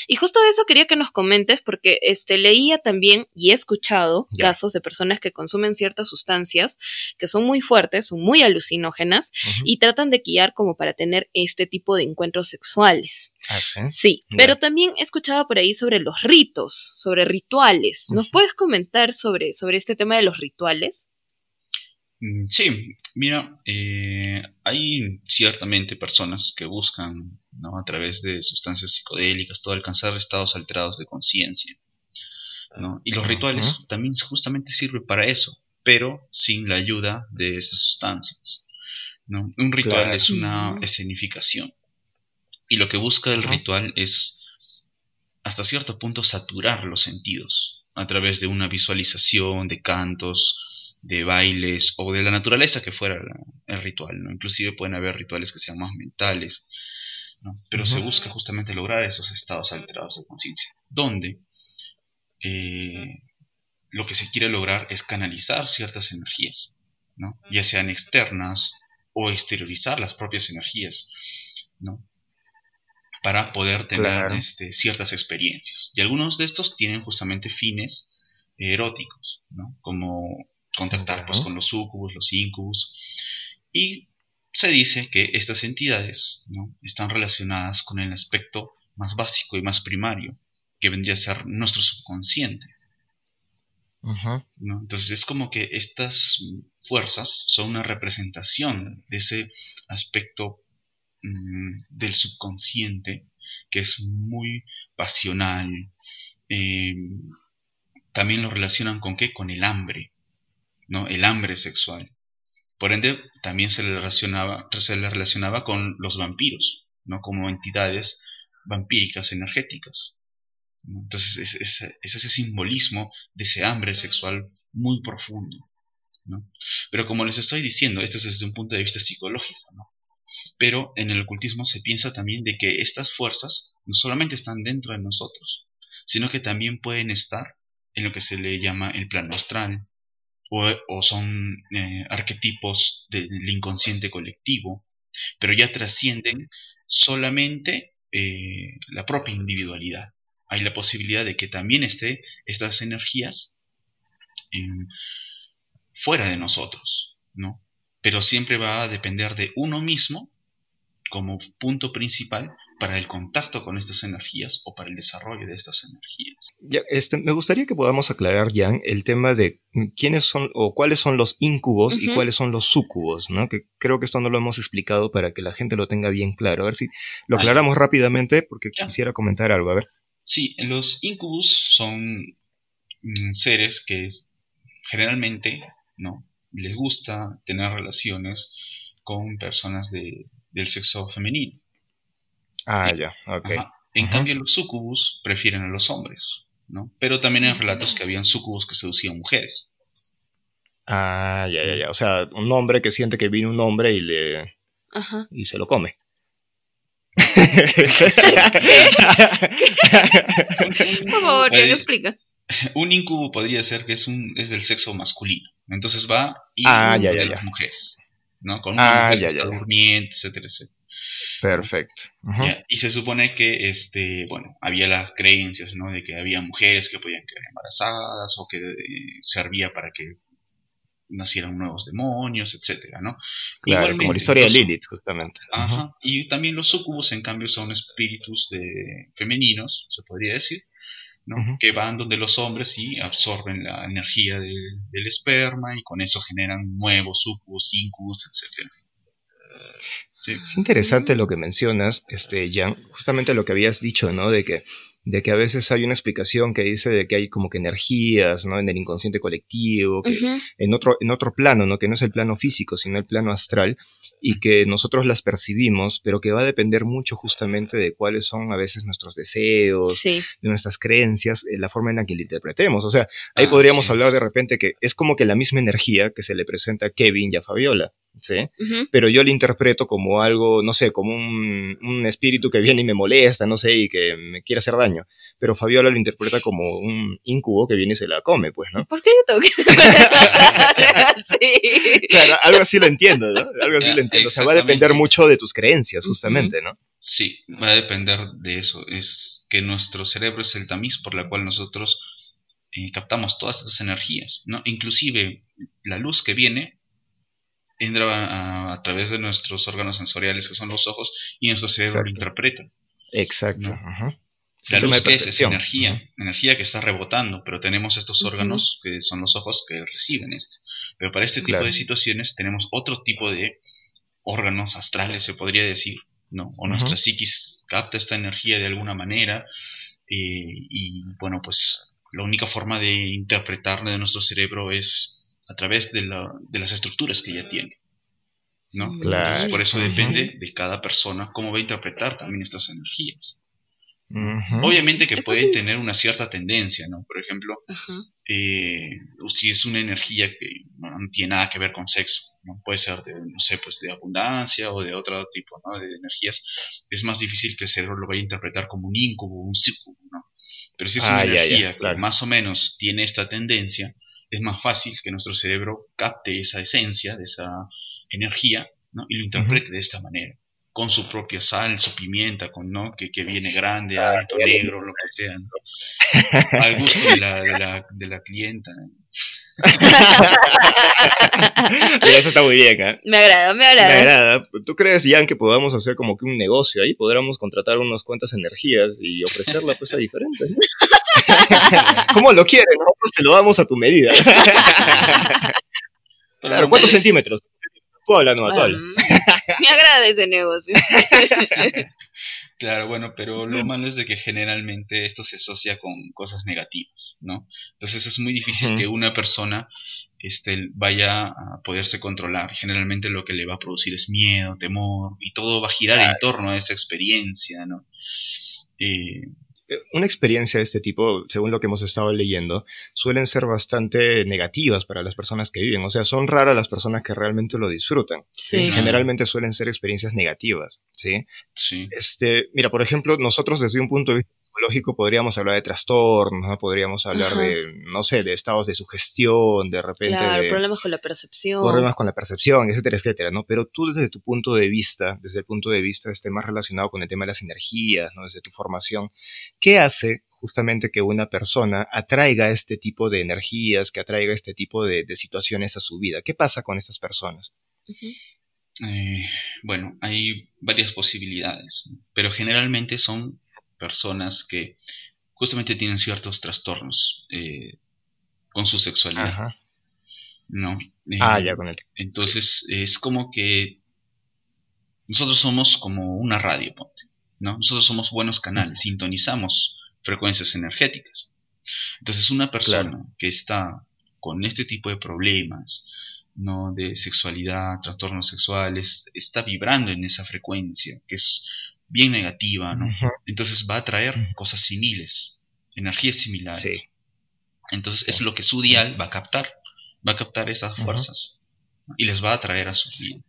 [SPEAKER 1] Y justo de eso quería que nos comentes, porque este, leía también y he escuchado casos de personas que consumen ciertas sustancias que son muy fuertes, son muy alucinógenas y tratan de guiar como para tener este tipo de encuentros sexuales.
[SPEAKER 2] ¿Ah, sí?
[SPEAKER 1] Sí, pero también he escuchado por ahí sobre los ritos, sobre rituales. ¿Nos puedes comentar sobre, sobre este tema de los rituales?
[SPEAKER 3] Mm, sí, mira, eh, hay ciertamente personas que buscan ¿no? a través de sustancias psicodélicas todo alcanzar estados alterados de conciencia. ¿no? Y los rituales también justamente sirven para eso, pero sin la ayuda de estas sustancias. ¿no? Un ritual es una escenificación. Y lo que busca el ritual es hasta cierto punto saturar los sentidos a través de una visualización de cantos, de bailes o de la naturaleza que fuera el ritual, ¿no? Inclusive pueden haber rituales que sean más mentales, ¿no? Pero se busca justamente lograr esos estados alterados de conciencia, donde eh, lo que se quiere lograr es canalizar ciertas energías, ¿no? Ya sean externas o exteriorizar las propias energías, ¿no? Para poder tener este, ciertas experiencias. Y algunos de estos tienen justamente fines eróticos, ¿no? Como contactar pues, con los sucubus, los incubus. Y se dice que estas entidades ¿no? están relacionadas con el aspecto más básico y más primario, que vendría a ser nuestro subconsciente. Entonces es como que estas fuerzas son una representación de ese aspecto mm, del subconsciente que es muy pasional. Eh, también lo relacionan con qué? Con el hambre. ¿No? el hambre sexual. Por ende, también se le relacionaba, se le relacionaba con los vampiros, ¿no? como entidades vampíricas energéticas. Entonces es, ese simbolismo de ese hambre sexual muy profundo. Pero como les estoy diciendo, esto es desde un punto de vista psicológico. Pero en el ocultismo se piensa también de que estas fuerzas no solamente están dentro de nosotros, sino que también pueden estar en lo que se le llama el plano astral, o, son eh, arquetipos del inconsciente colectivo, pero ya trascienden solamente eh, la propia individualidad. Hay la posibilidad de que también esté estas energías fuera de nosotros, ¿no? Pero siempre va a depender de uno mismo como punto principal para el contacto con estas energías o para el desarrollo de estas energías.
[SPEAKER 2] este, me gustaría que podamos aclarar, Jan, el tema de quiénes son o cuáles son los incubos y cuáles son los sucubos, ¿no? Que creo que esto no lo hemos explicado para que la gente lo tenga bien claro. A ver si lo aclaramos rápidamente porque quisiera comentar algo. A ver.
[SPEAKER 3] Sí, los incubus son mm, seres que generalmente no les gusta tener relaciones con personas de, del sexo femenino.
[SPEAKER 2] Ah, ya, ok.
[SPEAKER 3] En cambio, los sucubus prefieren a los hombres, ¿no? Pero también hay relatos que habían sucubus que seducían mujeres.
[SPEAKER 2] Ah, ya, ya, ya. O sea, un hombre que siente que viene un hombre y le. Ajá. y se lo come. (laughs)
[SPEAKER 1] Por favor, ¿qué explica?
[SPEAKER 3] Un incubo podría ser que es, un, es del sexo masculino. Entonces va y
[SPEAKER 2] ah, ya, ya, ya.
[SPEAKER 3] mujeres. ¿No? Con ah, mujer que durmiendo, etcétera, etcétera.
[SPEAKER 2] Perfecto.
[SPEAKER 3] y se supone que, este, bueno, había las creencias, ¿no? De que había mujeres que podían quedar embarazadas o que eh, servía para que nacieran nuevos demonios, etcétera, ¿no?
[SPEAKER 2] Claro, como la historia de Lilith, justamente.
[SPEAKER 3] Ajá. Y también los sucubos, en cambio, son espíritus de femeninos, se podría decir, ¿no? Que van donde los hombres y absorben la energía del esperma y con eso generan nuevos sucubos, incubos, etcétera.
[SPEAKER 2] Es interesante lo que mencionas, este, Jan, justamente lo que habías dicho, ¿no? De que de que a veces hay una explicación que dice de que hay como que energías, ¿no? En el inconsciente colectivo, que en, otro, en otro plano, ¿no? Que no es el plano físico, sino el plano astral, y que nosotros las percibimos, pero que va a depender mucho justamente de cuáles son a veces nuestros deseos, de nuestras creencias, eh, la forma en la que la interpretemos. O sea, ahí ah, podríamos hablar de repente que es como que la misma energía que se le presenta a Kevin y a Fabiola. ¿Sí? Pero yo lo interpreto como algo, no sé, como un, un, espíritu que viene y me molesta, no sé, y que me quiere hacer daño. Pero Fabiola lo interpreta como un incubo que viene y se la come, pues, ¿no?
[SPEAKER 1] ¿Por qué yo tengo que (laughs)
[SPEAKER 2] así? Claro, algo así lo entiendo, ¿no? Algo así lo entiendo. O sea, va a depender mucho de tus creencias, justamente, ¿no?
[SPEAKER 3] Sí, va a depender de eso. Es que nuestro cerebro es el tamiz por la cual nosotros eh, captamos todas estas energías, ¿no? Inclusive la luz que viene entra a, través de nuestros órganos sensoriales, que son los ojos, y nuestro cerebro lo interpreta.
[SPEAKER 2] Exacto.
[SPEAKER 3] La luz que es, es energía, energía que está rebotando, pero tenemos estos órganos que son los ojos que reciben esto. Pero para este tipo de situaciones tenemos otro tipo de órganos astrales, se podría decir, ¿no? O nuestra psiquis capta esta energía de alguna manera eh, y bueno, pues la única forma de interpretarla de nuestro cerebro es a través de, las estructuras que ya tiene. ¿no? Entonces, por eso depende de cada persona cómo va a interpretar también estas energías. Obviamente que puede tener una cierta tendencia, ¿no? Por ejemplo, eh, si es una energía que no, tiene nada que ver con sexo, ¿no? Puede ser de, no sé, pues de abundancia o de otro tipo, ¿no? De energías. Es más difícil que el cerebro lo vaya a interpretar como un incubo, un círculo, ¿no? Pero si es una ah, energía que más o menos tiene esta tendencia, es más fácil que nuestro cerebro capte esa esencia de esa energía y lo interprete de esta manera, con su propia sal, su pimienta, con, ¿no? que, viene grande, ah, alto, negro, lo que sea, (laughs) al gusto de la, de la, de la clienta. (laughs)
[SPEAKER 2] eso está muy bien, ¿eh?
[SPEAKER 1] Me agrada, me agrada.
[SPEAKER 2] Me agrada. ¿Tú crees, Jan, que podamos hacer como que un negocio ahí? Podríamos contratar unas cuantas energías y ofrecerla pues a diferentes, ¿no? (laughs) (laughs) ¿Cómo lo quieres? Nosotros te lo damos a tu medida. (laughs) claro, ¿cuántos centímetros? Tú habla, no, tú
[SPEAKER 1] mm, (laughs) Me agrada ese negocio.
[SPEAKER 3] Claro, bueno, pero lo malo es de que generalmente esto se asocia con cosas negativas, ¿no? Entonces es muy difícil que una persona este, vaya a poderse controlar. Generalmente lo que le va a producir es miedo, temor, y todo va a girar en torno a esa experiencia, ¿no?
[SPEAKER 2] Eh, una experiencia de este tipo, según lo que hemos estado leyendo, suelen ser bastante negativas para las personas que viven. O sea, son raras las personas que realmente lo disfrutan. Sí. Generalmente suelen ser experiencias negativas, ¿sí?
[SPEAKER 3] Sí.
[SPEAKER 2] Este, mira, por ejemplo, nosotros desde un punto de vista lógico podríamos hablar de trastornos, podríamos hablar de, no sé, de estados de sugestión, de repente.
[SPEAKER 1] Claro, problemas con la percepción.
[SPEAKER 2] Problemas con la percepción, etcétera, etcétera, ¿no? Pero tú desde tu punto de vista, desde el punto de vista este, más relacionado con el tema de las energías, ¿no? Desde tu formación, ¿qué hace justamente que una persona atraiga este tipo de energías, que atraiga este tipo de, situaciones a su vida? ¿Qué pasa con estas personas?
[SPEAKER 3] Eh, bueno, hay varias posibilidades, pero generalmente son personas que justamente tienen ciertos trastornos eh, con su sexualidad. ¿No?
[SPEAKER 2] ah, ya con el...
[SPEAKER 3] Entonces es como que nosotros somos como una radio, ponte, ¿no? Nosotros somos buenos canales, sintonizamos frecuencias energéticas. Entonces una persona que está con este tipo de problemas, ¿no? de sexualidad, trastornos sexuales, está vibrando en esa frecuencia, que es bien negativa, ¿no? Entonces va a traer cosas similares, energías similares. Entonces es lo que su dial va a captar, va a captar esas fuerzas y les va a traer a su vida.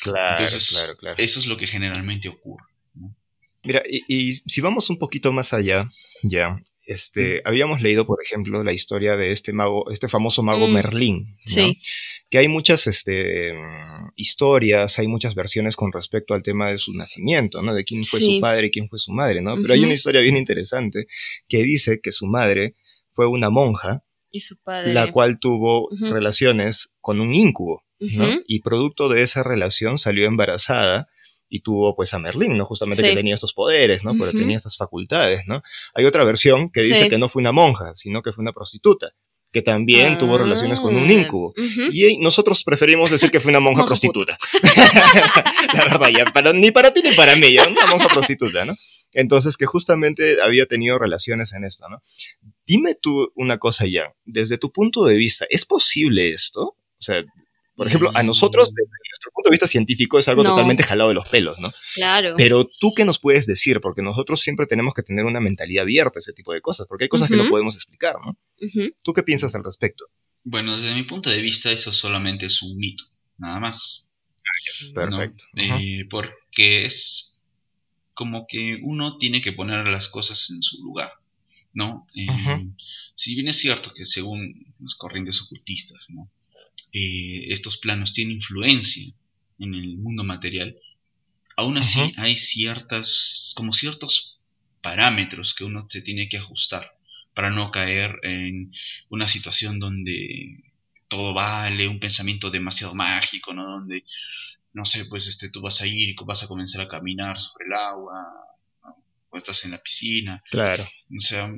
[SPEAKER 2] Claro, claro, claro.
[SPEAKER 3] Eso es lo que generalmente ocurre.
[SPEAKER 2] Mira, y, si vamos un poquito más allá, ya, este, habíamos leído, por ejemplo, la historia de este mago, este famoso mago mm, Merlín. Sí. Que hay muchas este, historias, hay muchas versiones con respecto al tema de su nacimiento, ¿no? De quién fue su padre y quién fue su madre, ¿no? Pero hay una historia bien interesante que dice que su madre fue una monja.
[SPEAKER 1] Y su padre.
[SPEAKER 2] La cual tuvo relaciones con un íncubo, ¿no? Y producto de esa relación salió embarazada y tuvo pues a Merlín, ¿no? Justamente que tenía estos poderes, ¿no? Porque tenía estas facultades, ¿no? Hay otra versión que dice que no fue una monja, sino que fue una prostituta que también tuvo relaciones con un ah, íncubo. Y nosotros preferimos decir que fue una monja, prostituta. (laughs) la verdad, ya, ni para ti ni para mí, ya, una monja prostituta, ¿no? Entonces, que justamente había tenido relaciones en esto, ¿no? Dime tú una cosa ya, desde tu punto de vista, ¿es posible esto? O sea, por ejemplo, a nosotros, desde nuestro punto de vista científico, es algo totalmente jalado de los pelos, ¿no?
[SPEAKER 1] Claro.
[SPEAKER 2] Pero tú, ¿qué nos puedes decir? Porque nosotros siempre tenemos que tener una mentalidad abierta a ese tipo de cosas, porque hay cosas que no podemos explicar, ¿no? ¿Tú qué piensas al respecto?
[SPEAKER 3] Bueno, desde mi punto de vista, eso solamente es un mito, nada más.
[SPEAKER 2] Perfecto.
[SPEAKER 3] Eh, porque es como que uno tiene que poner las cosas en su lugar. ¿no? Eh, si bien es cierto que según las corrientes ocultistas, ¿no? Eh, estos planos tienen influencia en el mundo material, aún así hay ciertas, como ciertos parámetros que uno se tiene que ajustar para no caer en una situación donde todo vale, un pensamiento demasiado mágico, ¿no? Donde, no sé, pues este, tú vas a ir y vas a comenzar a caminar sobre el agua, o estás en la piscina.
[SPEAKER 2] Claro.
[SPEAKER 3] O sea,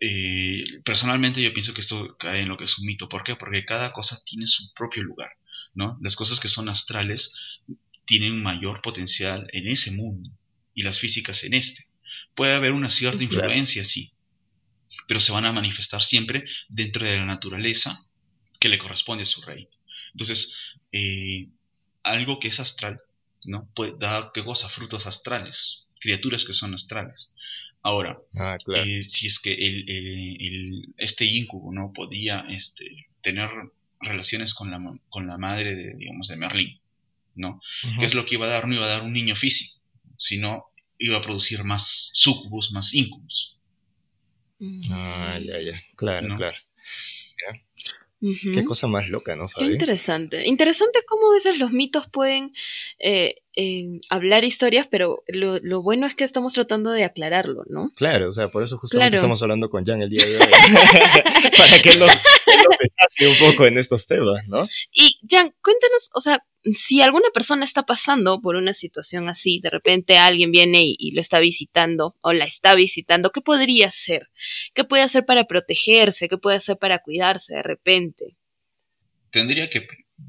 [SPEAKER 3] eh, personalmente yo pienso que esto cae en lo que es un mito. ¿Por qué? Porque cada cosa tiene su propio lugar, ¿no? Las cosas que son astrales tienen mayor potencial en ese mundo y las físicas en este. Puede haber una cierta influencia, sí, pero se van a manifestar siempre dentro de la naturaleza que le corresponde a su rey. Entonces, eh, algo que es astral, ¿no? Puede dar, ¿qué cosa? Frutos astrales, criaturas que son astrales. Ahora, ah, eh, si es que el, este incubo no podía este, tener relaciones con la, con la madre de, digamos, de Merlín, ¿no? ¿Qué es lo que iba a dar? No iba a dar un niño físico, sino iba a producir más sucubus, más incubus.
[SPEAKER 2] Ah, ya, ya, claro, claro. Qué cosa más loca, ¿no,
[SPEAKER 1] Fabi? Qué interesante. Interesante cómo a veces los mitos pueden eh, eh, hablar historias, pero lo, bueno es que estamos tratando de aclararlo, ¿no?
[SPEAKER 2] Claro, o sea, por eso justamente estamos hablando con Jan el día de hoy. (laughs) Para que nos, nos un poco en estos temas, ¿no?
[SPEAKER 1] Y Jan, cuéntanos, o sea, si alguna persona está pasando por una situación así, de repente alguien viene y, lo está visitando o la está visitando, ¿qué podría hacer? ¿Qué puede hacer para protegerse? ¿Qué puede hacer para cuidarse de repente?
[SPEAKER 3] Tendría que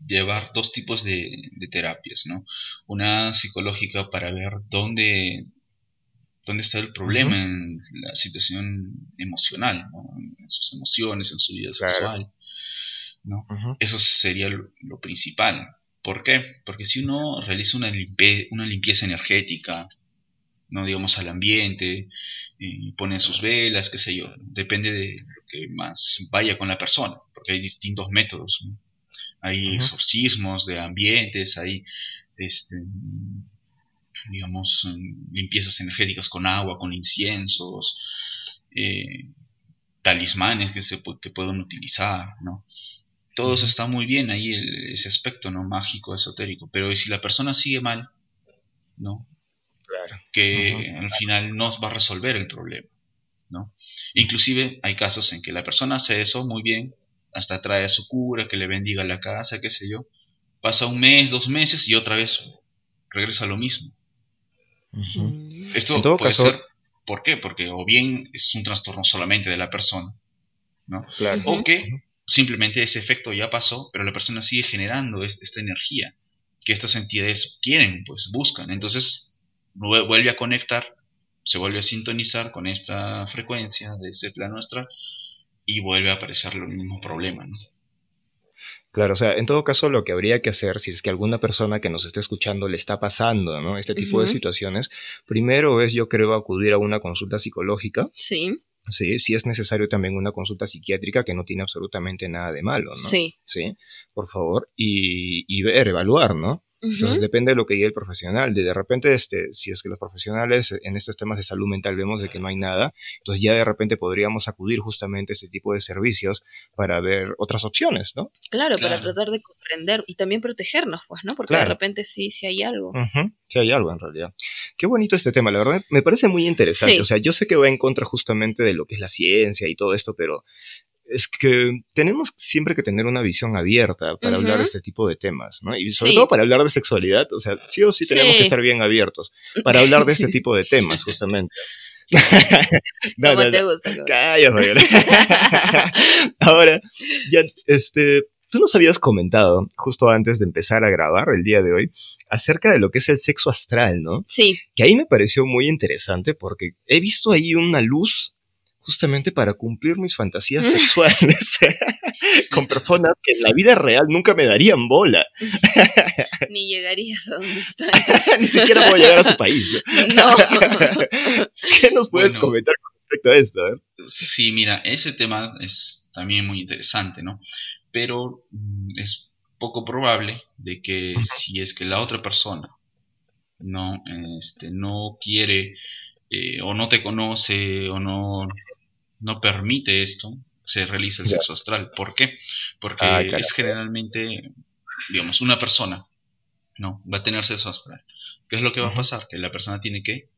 [SPEAKER 3] llevar dos tipos de, terapias, ¿no? Una psicológica para ver dónde, dónde está el problema en la situación emocional, en sus emociones, en su vida sexual. ¿no? Eso sería lo principal. ¿Por qué? Porque si uno realiza una, una limpieza energética, no digamos al ambiente, y pone sus velas, qué sé yo, depende de lo que más vaya con la persona, porque hay distintos métodos. Hay exorcismos de ambientes, hay este, digamos, limpiezas energéticas con agua, con inciensos, eh, talismanes que, se, que pueden utilizar, ¿no? todo eso está muy bien ahí, ese aspecto no mágico, esotérico, pero si la persona sigue mal, ¿no? Claro. Que al final no va a resolver el problema, ¿no? Inclusive hay casos en que la persona hace eso muy bien, hasta trae a su cura, que le bendiga la casa, qué sé yo, pasa un mes, dos meses y otra vez regresa a lo mismo. Esto puede ser, ¿por qué? Porque o bien es un trastorno solamente de la persona, ¿no? Claro. O que simplemente ese efecto ya pasó, pero la persona sigue generando esta energía que estas entidades quieren, pues buscan. Entonces vuelve a conectar, se vuelve a sintonizar con esta frecuencia de ese plano astral y vuelve a aparecer el mismo problema. ¿no?
[SPEAKER 2] Claro, o sea, en todo caso lo que habría que hacer, si es que alguna persona que nos esté escuchando le está pasando, ¿no? Este tipo de situaciones, primero es, yo creo, acudir a una consulta psicológica.
[SPEAKER 1] Sí.
[SPEAKER 2] Sí, sí es necesario también una consulta psiquiátrica que no tiene absolutamente nada de malo, ¿no?
[SPEAKER 1] Sí.
[SPEAKER 2] Sí, por favor, y, y ver, evaluar, ¿no? Entonces depende de lo que diga el profesional. De, de repente, este, si es que los profesionales en estos temas de salud mental vemos de que no hay nada, entonces ya de repente podríamos acudir justamente a este tipo de servicios para ver otras opciones, ¿no?
[SPEAKER 1] Claro, para tratar de comprender y también protegernos, pues, ¿no? Porque de repente sí, sí hay algo.
[SPEAKER 2] Sí hay algo en realidad. Qué bonito este tema, la verdad, me parece muy interesante. O sea, yo sé que va en contra justamente de lo que es la ciencia y todo esto, pero es que tenemos siempre que tener una visión abierta para hablar de este tipo de temas, ¿no? Y sobre todo para hablar de sexualidad, o sea, sí o sí tenemos que estar bien abiertos para hablar de este tipo de temas, (laughs) justamente. (laughs)
[SPEAKER 1] no, ¿Cómo te gusta? (laughs)
[SPEAKER 2] Ahora, ya, este, tú nos habías comentado justo antes de empezar a grabar el día de hoy acerca de lo que es el sexo astral, ¿no?
[SPEAKER 1] Sí.
[SPEAKER 2] Que ahí me pareció muy interesante porque he visto ahí una luz justamente para cumplir mis fantasías (laughs) sexuales (laughs) con personas que en la vida real nunca me darían bola. (laughs)
[SPEAKER 1] Ni llegarías a donde estás.
[SPEAKER 2] Ni siquiera puedo llegar a su país. No. ¿Qué nos puedes comentar con respecto a esto?
[SPEAKER 3] Sí, mira, ese tema es también muy interesante, ¿no? Pero mm, es poco probable de que si es que la otra persona no, este, no quiere eh, o no te conoce o no, no permite esto, se realiza el sexo astral. ¿Por qué? Porque ah, es generalmente, digamos, una persona, ¿no? Va a tener sexo astral. ¿Qué es lo que va a pasar? Que la persona tiene que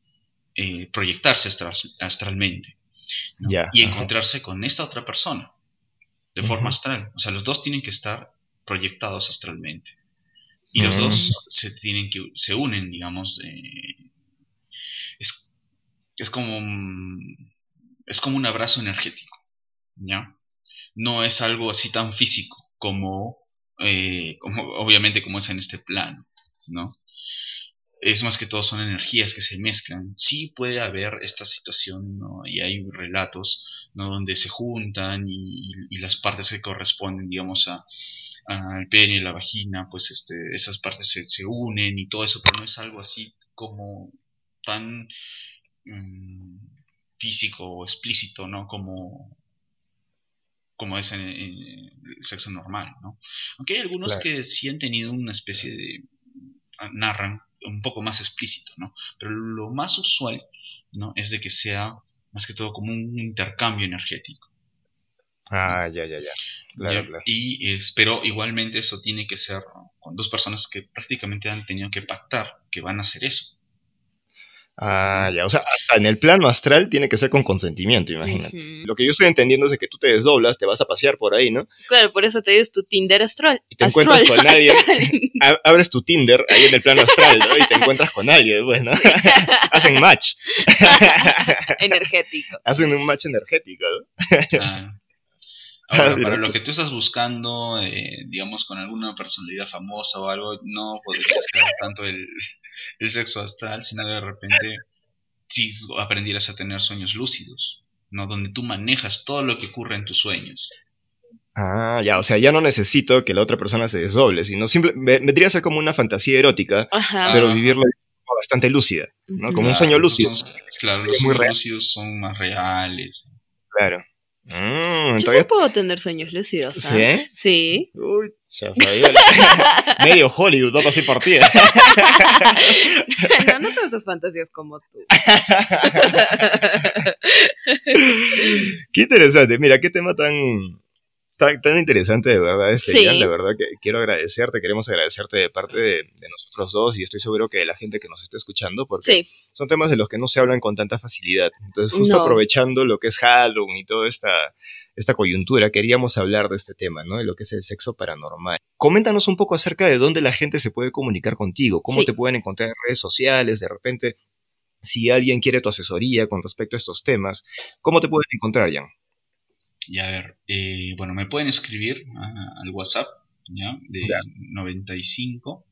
[SPEAKER 3] eh, proyectarse astralmente y encontrarse con esta otra persona de forma astral. O sea, los dos tienen que estar proyectados astralmente. Y los dos se tienen que, se unen, digamos, eh, es como es como un abrazo energético, ¿ya? No es algo así tan físico como, eh, como obviamente como es en este plano, ¿no? Es más que todo son energías que se mezclan. Sí puede haber esta situación, ¿no? Y hay relatos, ¿no? Donde se juntan y, las partes que corresponden, digamos, a, al pene y la vagina, pues este, esas partes se, se unen y todo eso, pero no es algo así como tan Mm, físico o explícito, ¿no? Como, como es en, el sexo normal, ¿no? Aunque hay algunos que sí han tenido una especie de... narran un poco más explícito, ¿no? Pero lo más usual, ¿no? Es de que sea más que todo como un intercambio energético.
[SPEAKER 2] Ah, ya, ya, ya. Claro,
[SPEAKER 3] Y es, pero igualmente eso tiene que ser con dos personas que prácticamente han tenido que pactar que van a hacer eso.
[SPEAKER 2] Ah, ya, o sea, hasta en el plano astral tiene que ser con consentimiento, imagínate. Lo que yo estoy entendiendo es que tú te desdoblas, te vas a pasear por ahí, ¿no?
[SPEAKER 1] Claro, por eso te dices tu Tinder astral.
[SPEAKER 2] Y te encuentras con nadie, (laughs) abres tu Tinder ahí en el plano astral, ¿no? Y te encuentras con alguien, bueno. (laughs) Hacen match. (laughs)
[SPEAKER 1] energético.
[SPEAKER 2] Hacen un match energético, ¿no?
[SPEAKER 3] Ah. Ahora, (laughs) para lo que tú estás buscando, eh, digamos, con alguna personalidad famosa o algo, no podría (laughs) ser tanto el, sexo astral, sino de repente si aprendieras a tener sueños lúcidos, ¿no? Donde tú manejas todo lo que ocurre en tus sueños.
[SPEAKER 2] Ah, ya, o sea, ya no necesito que la otra persona se desdoble, sino simple, vendría a ser como una fantasía erótica, pero vivirla bastante lúcida, ¿no? Como un sueño lúcido.
[SPEAKER 3] claro, los sueños lúcidos son más reales.
[SPEAKER 2] Claro.
[SPEAKER 1] Mm, Yo sí puedo tener sueños lúcidos. ¿Sí? Sí. Uy, (laughs)
[SPEAKER 2] Medio Hollywood va a pasar por ti. (laughs)
[SPEAKER 1] no, no todas esas fantasías como tú. (laughs)
[SPEAKER 2] qué interesante. Mira, qué tema tan, tan, interesante, de verdad, este de verdad que quiero agradecerte, queremos agradecerte de parte de, nosotros dos y estoy seguro que de la gente que nos está escuchando, porque son temas de los que no se hablan con tanta facilidad. Entonces, justo aprovechando lo que es Halloween y toda esta, esta coyuntura, queríamos hablar de este tema, ¿no? De lo que es el sexo paranormal. Coméntanos un poco acerca de dónde la gente se puede comunicar contigo, cómo te pueden encontrar en redes sociales, de repente, si alguien quiere tu asesoría con respecto a estos temas, ¿cómo te pueden encontrar, Jan?
[SPEAKER 3] Y a ver, eh, bueno, me pueden escribir al WhatsApp, ¿ya? De 95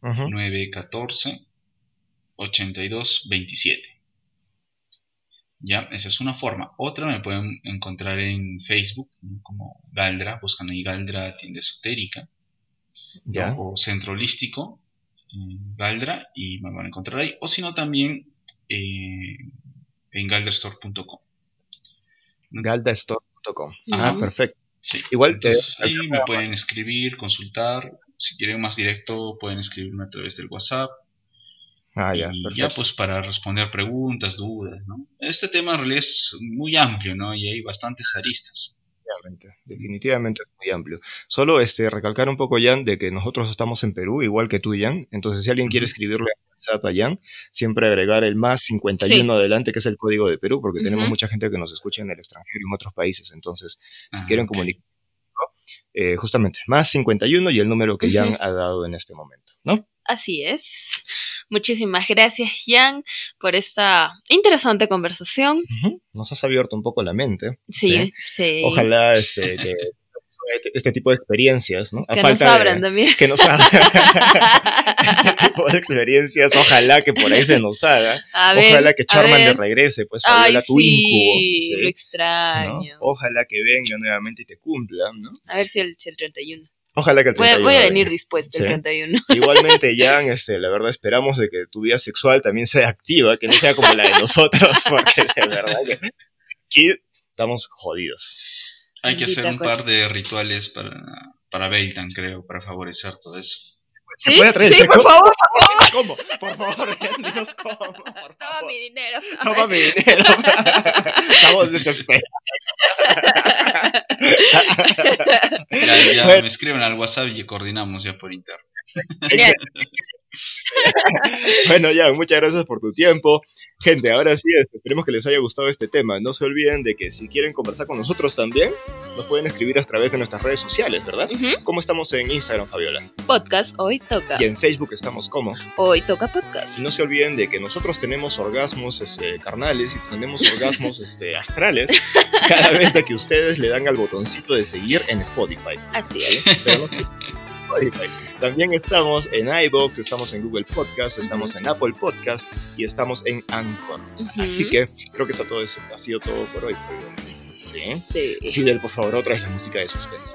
[SPEAKER 3] 914 82 27. ¿Ya? Esa es una forma. Otra me pueden encontrar en Facebook como Galdra, buscan ahí Galdra Tienda Esotérica ¿Ya? o Centro Holístico Galdra y me van a encontrar ahí. O si no, también eh, en galdrastore.com
[SPEAKER 2] galdastore.com. Ah, perfecto.
[SPEAKER 3] Sí. Igual te... ahí me pueden escribir, consultar, si quieren más directo pueden escribirme a través del WhatsApp.
[SPEAKER 2] Ah, ya,
[SPEAKER 3] y ya pues para responder preguntas, dudas, ¿no? Este tema en realidad es muy amplio, ¿no? Y hay bastantes aristas.
[SPEAKER 2] Definitivamente, definitivamente es muy amplio. Solo este, recalcar un poco, Jan, de que nosotros estamos en Perú, igual que tú, Jan. Entonces, si alguien quiere escribirle a WhatsApp a Jan, siempre agregar el más 51 adelante, que es el código de Perú, porque tenemos mucha gente que nos escucha en el extranjero y en otros países. Entonces, si ah, quieren comunicar, eh, justamente, más 51 y el número que Jan ha dado en este momento, ¿no?
[SPEAKER 1] Así es. Muchísimas gracias, Jan, por esta interesante conversación.
[SPEAKER 2] Nos has abierto un poco la mente.
[SPEAKER 1] Sí, sí.
[SPEAKER 2] Ojalá este, que este, este tipo de experiencias, ¿no?
[SPEAKER 1] que nos abran también.
[SPEAKER 2] Que nos abran. (laughs) este tipo de experiencias, ojalá que por ahí se nos haga. (laughs) ojalá que Charman le regrese, pues, a tu sí,
[SPEAKER 1] incubo. lo extraño.
[SPEAKER 2] Ojalá que venga nuevamente y te cumpla, ¿no?
[SPEAKER 1] A ver si el, si el 31.
[SPEAKER 2] Ojalá que el
[SPEAKER 1] 31. Voy, a venir dispuesto el 31.
[SPEAKER 2] Igualmente, (laughs) Jan, este, la verdad esperamos de que tu vida sexual también sea activa, que no sea como la de nosotros, (laughs) porque de verdad que aquí estamos jodidos.
[SPEAKER 3] Hay que hacer un par de rituales para, para Beltan, creo, para favorecer todo eso.
[SPEAKER 2] ¿Se puede traer
[SPEAKER 1] sí, por favor, (laughs)
[SPEAKER 2] ¿Cómo? Por favor, dinos cómo.
[SPEAKER 1] Toma mi dinero.
[SPEAKER 2] Toma mi dinero. (laughs) Estamos desesperados.
[SPEAKER 3] ya, ya me escriben al WhatsApp y coordinamos ya por internet. (laughs) (laughs)
[SPEAKER 2] bueno, ya, muchas gracias por tu tiempo. Gente, ahora sí, este, esperemos que les haya gustado este tema. No se olviden de que si quieren conversar con nosotros también, nos pueden escribir a través de nuestras redes sociales, ¿verdad? ¿Cómo estamos en Instagram, Fabiola?
[SPEAKER 1] Podcast Hoy Toca.
[SPEAKER 2] Y en Facebook estamos como
[SPEAKER 1] Hoy Toca Podcast.
[SPEAKER 2] Y no se olviden de que nosotros tenemos orgasmos este, carnales y tenemos orgasmos (laughs) este, astrales cada vez de que ustedes le dan al botoncito de seguir en Spotify.
[SPEAKER 1] Así es.
[SPEAKER 2] También estamos en iBox, estamos en Google Podcast, estamos en Apple Podcast y estamos en Anchor. Así que creo que eso todo ha sido todo por hoy.
[SPEAKER 1] Sí. sí.
[SPEAKER 2] Fidel, por favor, otra vez la música de suspense.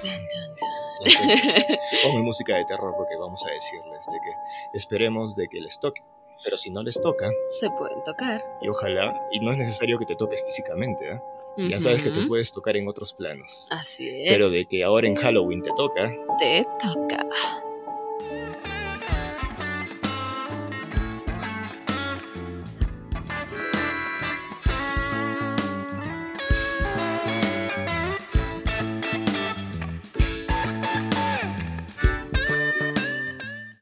[SPEAKER 2] (laughs) Ponme música de terror porque vamos a decirles de que esperemos de que les toque. Pero si no les toca,
[SPEAKER 1] se pueden tocar.
[SPEAKER 2] Y ojalá, y no es necesario que te toques físicamente, ¿eh? Ya sabes que te puedes tocar en otros planos.
[SPEAKER 1] Así es.
[SPEAKER 2] Pero de que ahora en Halloween te toca.
[SPEAKER 1] Te toca.